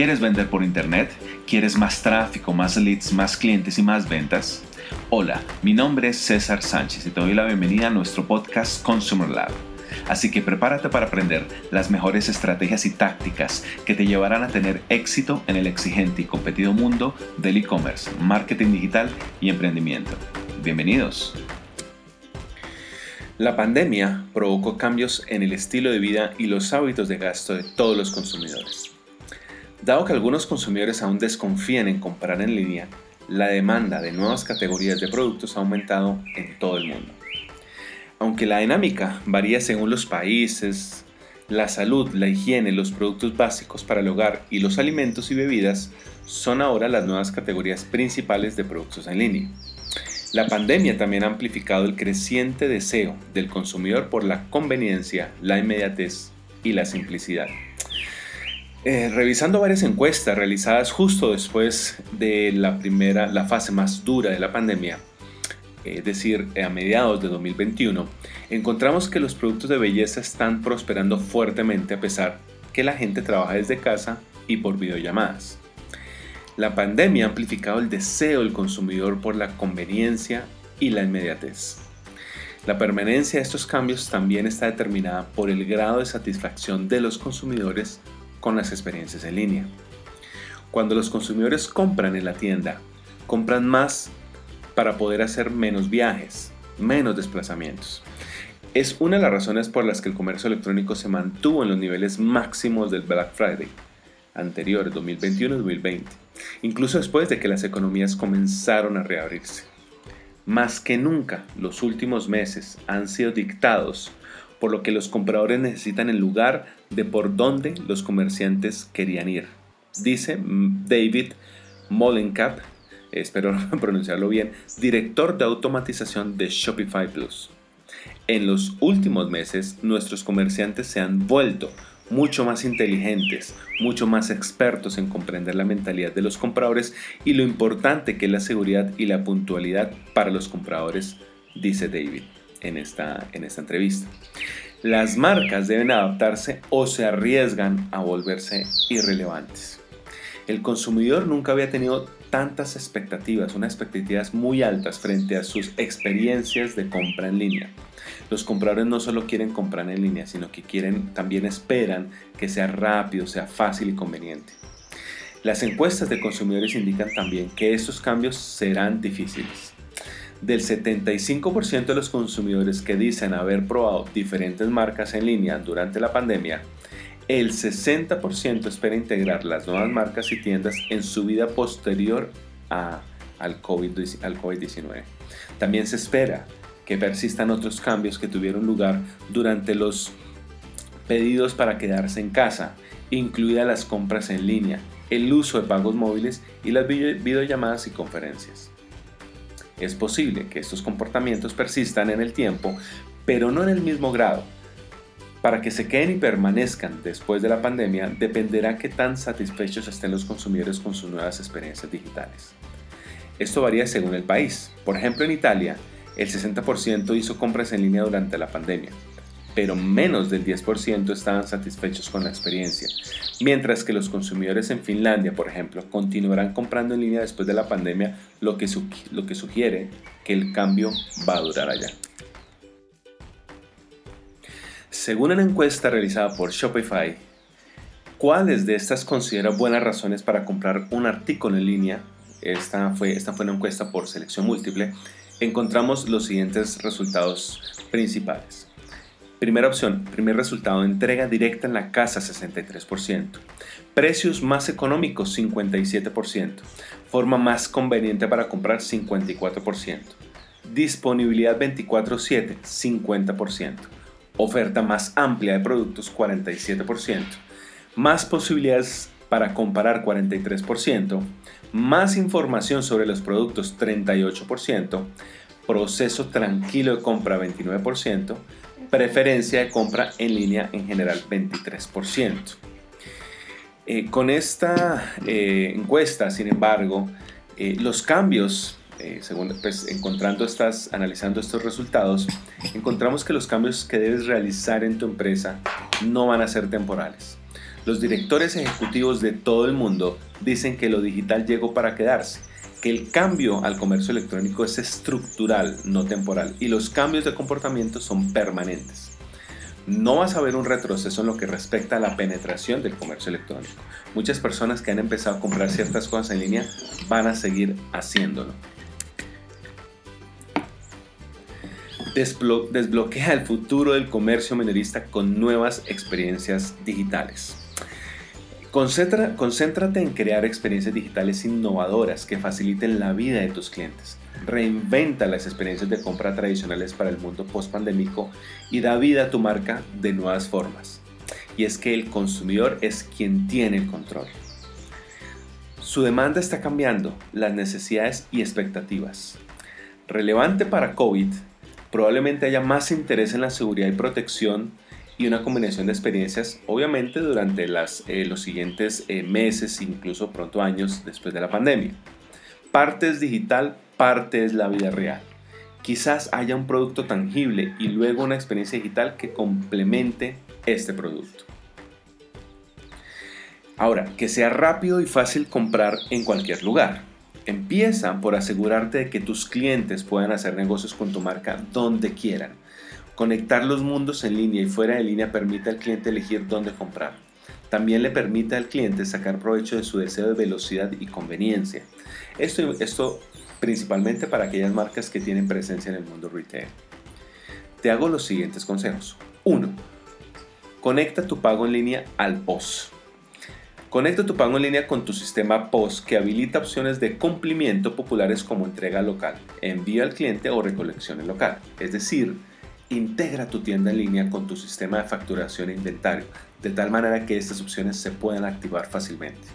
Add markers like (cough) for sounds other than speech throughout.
¿Quieres vender por internet? ¿Quieres más tráfico, más leads, más clientes y más ventas? Hola, mi nombre es César Sánchez y te doy la bienvenida a nuestro podcast Consumer Lab. Así que prepárate para aprender las mejores estrategias y tácticas que te llevarán a tener éxito en el exigente y competido mundo del e-commerce, marketing digital y emprendimiento. Bienvenidos. La pandemia provocó cambios en el estilo de vida y los hábitos de gasto de todos los consumidores. Dado que algunos consumidores aún desconfían en comprar en línea, la demanda de nuevas categorías de productos ha aumentado en todo el mundo. Aunque la dinámica varía según los países, la salud, la higiene, los productos básicos para el hogar y los alimentos y bebidas son ahora las nuevas categorías principales de productos en línea. La pandemia también ha amplificado el creciente deseo del consumidor por la conveniencia, la inmediatez y la simplicidad. Eh, revisando varias encuestas realizadas justo después de la primera, la fase más dura de la pandemia, es decir, a mediados de 2021, encontramos que los productos de belleza están prosperando fuertemente a pesar que la gente trabaja desde casa y por videollamadas. La pandemia ha amplificado el deseo del consumidor por la conveniencia y la inmediatez. La permanencia de estos cambios también está determinada por el grado de satisfacción de los consumidores con las experiencias en línea. Cuando los consumidores compran en la tienda, compran más para poder hacer menos viajes, menos desplazamientos. Es una de las razones por las que el comercio electrónico se mantuvo en los niveles máximos del Black Friday anterior, 2021-2020, incluso después de que las economías comenzaron a reabrirse. Más que nunca, los últimos meses han sido dictados por lo que los compradores necesitan el lugar de por donde los comerciantes querían ir. Dice David Molenkap, espero (laughs) pronunciarlo bien, director de automatización de Shopify Plus. En los últimos meses, nuestros comerciantes se han vuelto mucho más inteligentes, mucho más expertos en comprender la mentalidad de los compradores y lo importante que es la seguridad y la puntualidad para los compradores, dice David en esta, en esta entrevista. Las marcas deben adaptarse o se arriesgan a volverse irrelevantes. El consumidor nunca había tenido tantas expectativas, unas expectativas muy altas frente a sus experiencias de compra en línea. Los compradores no solo quieren comprar en línea, sino que quieren, también esperan que sea rápido, sea fácil y conveniente. Las encuestas de consumidores indican también que estos cambios serán difíciles del 75% de los consumidores que dicen haber probado diferentes marcas en línea durante la pandemia, el 60% espera integrar las nuevas marcas y tiendas en su vida posterior al COVID-19. También se espera que persistan otros cambios que tuvieron lugar durante los pedidos para quedarse en casa, incluidas las compras en línea, el uso de pagos móviles y las videollamadas y conferencias. Es posible que estos comportamientos persistan en el tiempo, pero no en el mismo grado. Para que se queden y permanezcan después de la pandemia, dependerá qué tan satisfechos estén los consumidores con sus nuevas experiencias digitales. Esto varía según el país. Por ejemplo, en Italia, el 60% hizo compras en línea durante la pandemia, pero menos del 10% estaban satisfechos con la experiencia, mientras que los consumidores en Finlandia, por ejemplo, continuarán comprando en línea después de la pandemia, lo que, sugiere que el cambio va a durar allá. Según una encuesta realizada por Shopify, ¿cuáles de estas considera buenas razones para comprar un artículo en línea? Esta fue, esta fue una encuesta por selección múltiple. Encontramos los siguientes resultados principales. Primera opción, primer resultado, entrega directa en la casa 63%. Precios más económicos 57%. Forma más conveniente para comprar 54%. Disponibilidad 24/7 50%. Oferta más amplia de productos 47%. Más posibilidades para comparar 43%. Más información sobre los productos 38%. Proceso tranquilo de compra 29% preferencia de compra en línea en general 23%. Eh, con esta eh, encuesta, sin embargo, eh, los cambios, según pues, encontrando estas, analizando estos resultados, encontramos que los cambios que debes realizar en tu empresa no van a ser temporales. Los directores ejecutivos de todo el mundo dicen que lo digital llegó para quedarse, que el cambio al comercio electrónico es estructural, no temporal, y los cambios de comportamiento son permanentes. No vas a ver un retroceso en lo que respecta a la penetración del comercio electrónico. Muchas personas que han empezado a comprar ciertas cosas en línea van a seguir haciéndolo. desbloquea el futuro del comercio minorista con nuevas experiencias digitales. Concéntrate en crear experiencias digitales innovadoras que faciliten la vida de tus clientes. Reinventa las experiencias de compra tradicionales para el mundo post-pandémico y da vida a tu marca de nuevas formas. Y es que el consumidor es quien tiene el control. Su demanda está cambiando, las necesidades y expectativas. Relevante para COVID probablemente haya más interés en la seguridad y protección y una combinación de experiencias, obviamente durante eh, los siguientes eh, meses, incluso pronto años después de la pandemia. Parte es digital, parte es la vida real. Quizás haya un producto tangible y luego una experiencia digital que complemente este producto. Ahora, que sea rápido y fácil comprar en cualquier lugar. Empieza por asegurarte de que tus clientes puedan hacer negocios con tu marca donde quieran. Conectar los mundos en línea y fuera de línea permite al cliente elegir dónde comprar. También le permite al cliente sacar provecho de su deseo de velocidad y conveniencia. Esto, esto principalmente para aquellas marcas que tienen presencia en el mundo retail. Te hago los siguientes consejos. 1. Conecta tu pago en línea al POS. Conecta tu pago en línea con tu sistema POS que habilita opciones de cumplimiento populares como entrega local, envío al cliente o recolección en local. Es decir, integra tu tienda en línea con tu sistema de facturación e inventario, de tal manera que estas opciones se puedan activar fácilmente.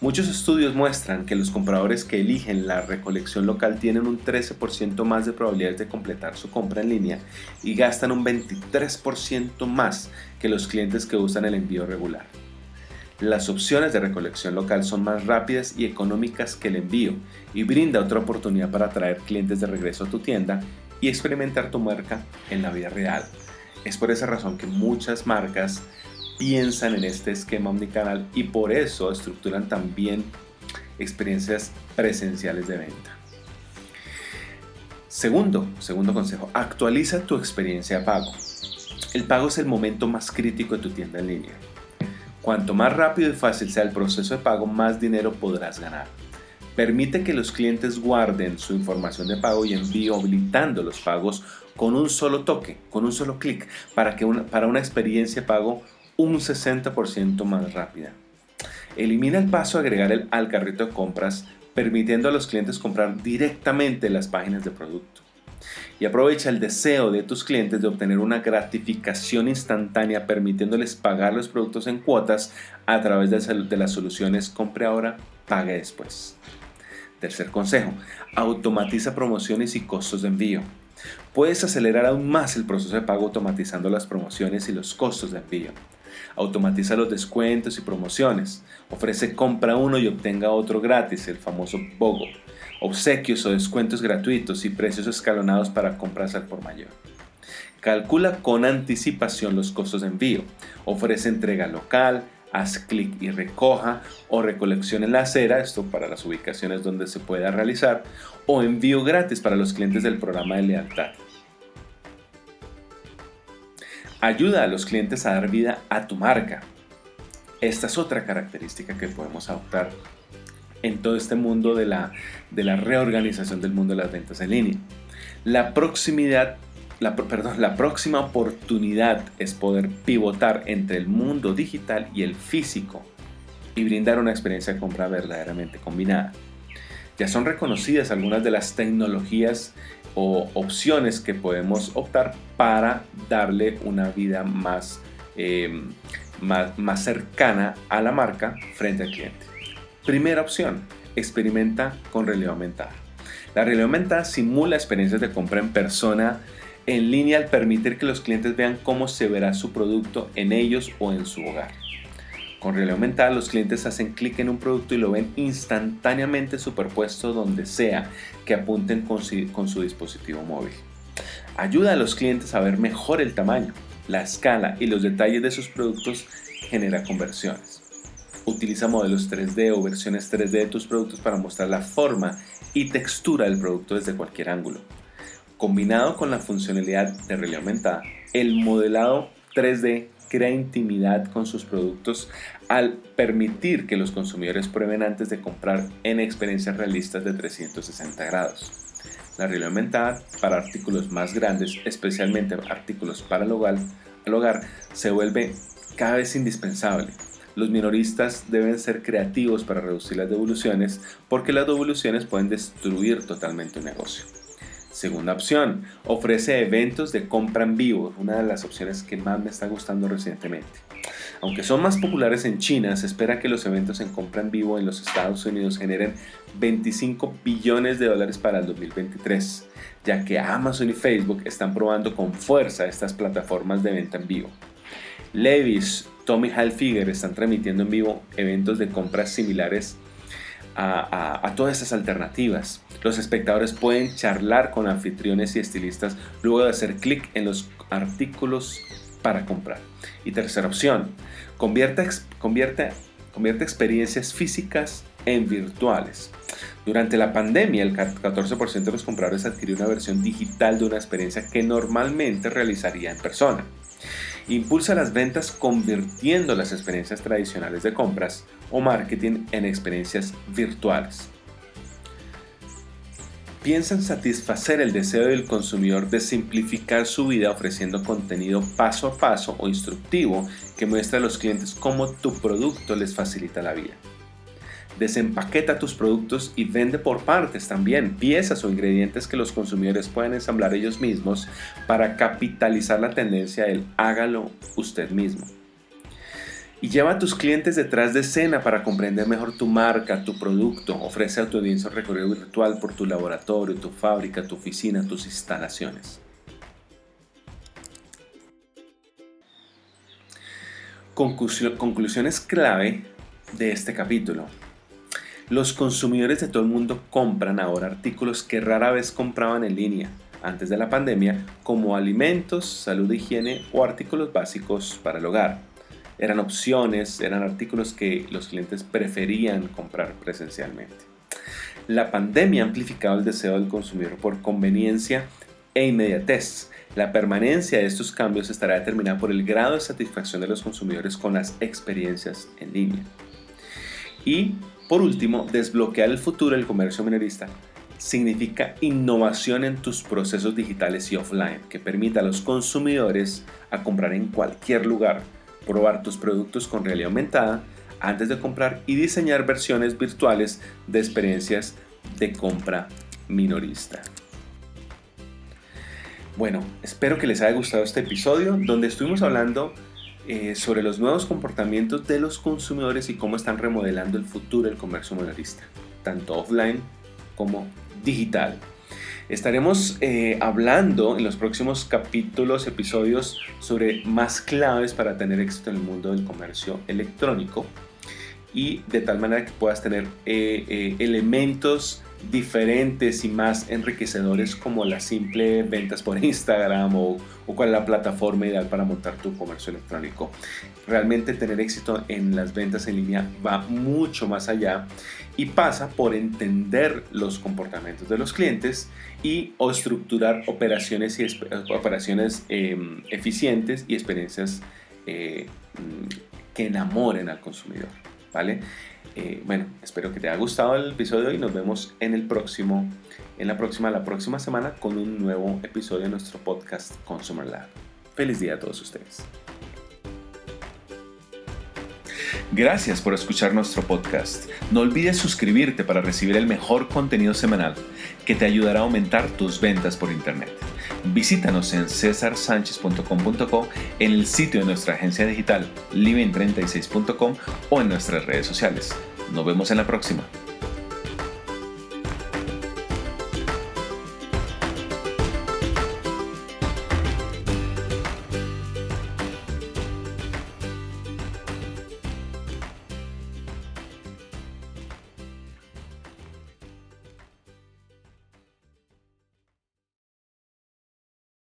Muchos estudios muestran que los compradores que eligen la recolección local tienen un 13% más de probabilidades de completar su compra en línea y gastan un 23% más que los clientes que usan el envío regular. Las opciones de recolección local son más rápidas y económicas que el envío y brinda otra oportunidad para atraer clientes de regreso a tu tienda y experimentar tu marca en la vida real. Es por esa razón que muchas marcas piensan en este esquema omnicanal y por eso estructuran también experiencias presenciales de venta. Segundo, segundo consejo, actualiza tu experiencia de pago. El pago es el momento más crítico de tu tienda en línea. Cuanto más rápido y fácil sea el proceso de pago, más dinero podrás ganar. Permite que los clientes guarden su información de pago y envío habilitando los pagos con un solo toque, con un solo clic, para, una, para una experiencia de pago un 60% más rápida. Elimina el paso de agregar el, al carrito de compras, permitiendo a los clientes comprar directamente en las páginas de producto y aprovecha el deseo de tus clientes de obtener una gratificación instantánea permitiéndoles pagar los productos en cuotas a través de las soluciones compre ahora, pague después. Tercer consejo, automatiza promociones y costos de envío. Puedes acelerar aún más el proceso de pago automatizando las promociones y los costos de envío. Automatiza los descuentos y promociones. Ofrece compra uno y obtenga otro gratis, el famoso BOGO obsequios o descuentos gratuitos y precios escalonados para compras al por mayor. Calcula con anticipación los costos de envío. Ofrece entrega local, haz clic y recoja o recolección en la acera, esto para las ubicaciones donde se pueda realizar, o envío gratis para los clientes del programa de lealtad. Ayuda a los clientes a dar vida a tu marca. Esta es otra característica que podemos adoptar en todo este mundo de la, de la reorganización del mundo de las ventas en línea. La proximidad la, perdón, la próxima oportunidad es poder pivotar entre el mundo digital y el físico y brindar una experiencia de compra verdaderamente combinada. Ya son reconocidas algunas de las tecnologías o opciones que podemos optar para darle una vida más, más, más cercana a la marca frente al cliente. Primera opción, experimenta con realidad aumentada. La realidad aumentada simula experiencias de compra en persona en línea al permitir que los clientes vean cómo se verá su producto en ellos o en su hogar. Con realidad aumentada los clientes hacen clic en un producto y lo ven instantáneamente superpuesto donde sea que apunten con su, con su dispositivo móvil. Ayuda a los clientes a ver mejor el tamaño, la escala y los detalles de sus productos genera conversiones. Utiliza modelos 3D o versiones 3D de tus productos para mostrar la forma y textura del producto desde cualquier ángulo. Combinado con la funcionalidad de realidad aumentada, el modelado 3D crea intimidad con sus productos al permitir que los consumidores prueben antes de comprar en experiencias realistas de 360 grados. La realidad aumentada para artículos más grandes, especialmente artículos para el hogar, el hogar se vuelve cada vez indispensable. Los minoristas deben ser creativos para reducir las devoluciones porque las devoluciones pueden destruir totalmente un negocio. Segunda opción, ofrece eventos de compra en vivo, una de las opciones que más me está gustando recientemente. Aunque son más populares en China, se espera que los eventos en compra en vivo en los Estados Unidos generen 25 billones de dólares para el 2023, ya que Amazon y Facebook están probando con fuerza estas plataformas de venta en vivo. Levis, Tommy Hilfiger están transmitiendo en vivo eventos de compras similares a, todas estas alternativas. Los espectadores pueden charlar con anfitriones y estilistas luego de hacer clic en los artículos para comprar. Y tercera opción, convierte, convierte, experiencias físicas en virtuales. Durante la pandemia, el 14% de los compradores adquirió una versión digital de una experiencia que normalmente realizaría en persona. Impulsa las ventas convirtiendo las experiencias tradicionales de compras o marketing en experiencias virtuales. Piensan satisfacer el deseo del consumidor de simplificar su vida ofreciendo contenido paso a paso o instructivo que muestra a los clientes cómo tu producto les facilita la vida. Desempaqueta tus productos y vende por partes también, piezas o ingredientes que los consumidores pueden ensamblar ellos mismos para capitalizar la tendencia del hágalo usted mismo. Y lleva a tus clientes detrás de escena para comprender mejor tu marca, tu producto. Ofrece a tu audiencia un recorrido virtual por tu laboratorio, tu fábrica, tu oficina, tus instalaciones. conclusiones clave de este capítulo. Los consumidores de todo el mundo compran ahora artículos que rara vez compraban en línea antes de la pandemia, como alimentos, salud, higiene o artículos básicos para el hogar. Eran opciones, eran artículos que los clientes preferían comprar presencialmente. La pandemia ha amplificado el deseo del consumidor por conveniencia e inmediatez. La permanencia de estos cambios estará determinada por el grado de satisfacción de los consumidores con las experiencias en línea. Y por último, desbloquear el futuro del comercio minorista significa innovación en tus procesos digitales y offline que permita a los consumidores a comprar en cualquier lugar, probar tus productos con realidad aumentada antes de comprar y diseñar versiones virtuales de experiencias de compra minorista. Bueno, espero que les haya gustado este episodio donde estuvimos hablando eh, sobre los nuevos comportamientos de los consumidores y cómo están remodelando el futuro del comercio minorista, tanto offline como digital. Estaremos eh, hablando en los próximos capítulos, episodios, sobre más claves para tener éxito en el mundo del comercio electrónico y de tal manera que puedas tener eh, elementos diferentes y más enriquecedores como las simple ventas por (laughs) Instagram o, o, cuál es la plataforma ideal para montar tu comercio electrónico. Realmente tener éxito en las ventas en línea va mucho más allá y pasa por entender los comportamientos de los clientes y estructurar operaciones, y operaciones em, eficientes y experiencias eh, que enamoren al consumidor. ¿vale? Eh, bueno, espero que te haya gustado el episodio y nos vemos en el próximo, en la próxima, la próxima semana con un nuevo episodio de nuestro podcast Consumer Lab. Feliz día a todos ustedes. Gracias por escuchar nuestro podcast. No olvides suscribirte para recibir el mejor contenido semanal que te ayudará a aumentar tus ventas por Internet. Visítanos en cesarsanchez.com.co, en el sitio de nuestra agencia digital living36.com o en nuestras redes sociales. Nos vemos en la próxima.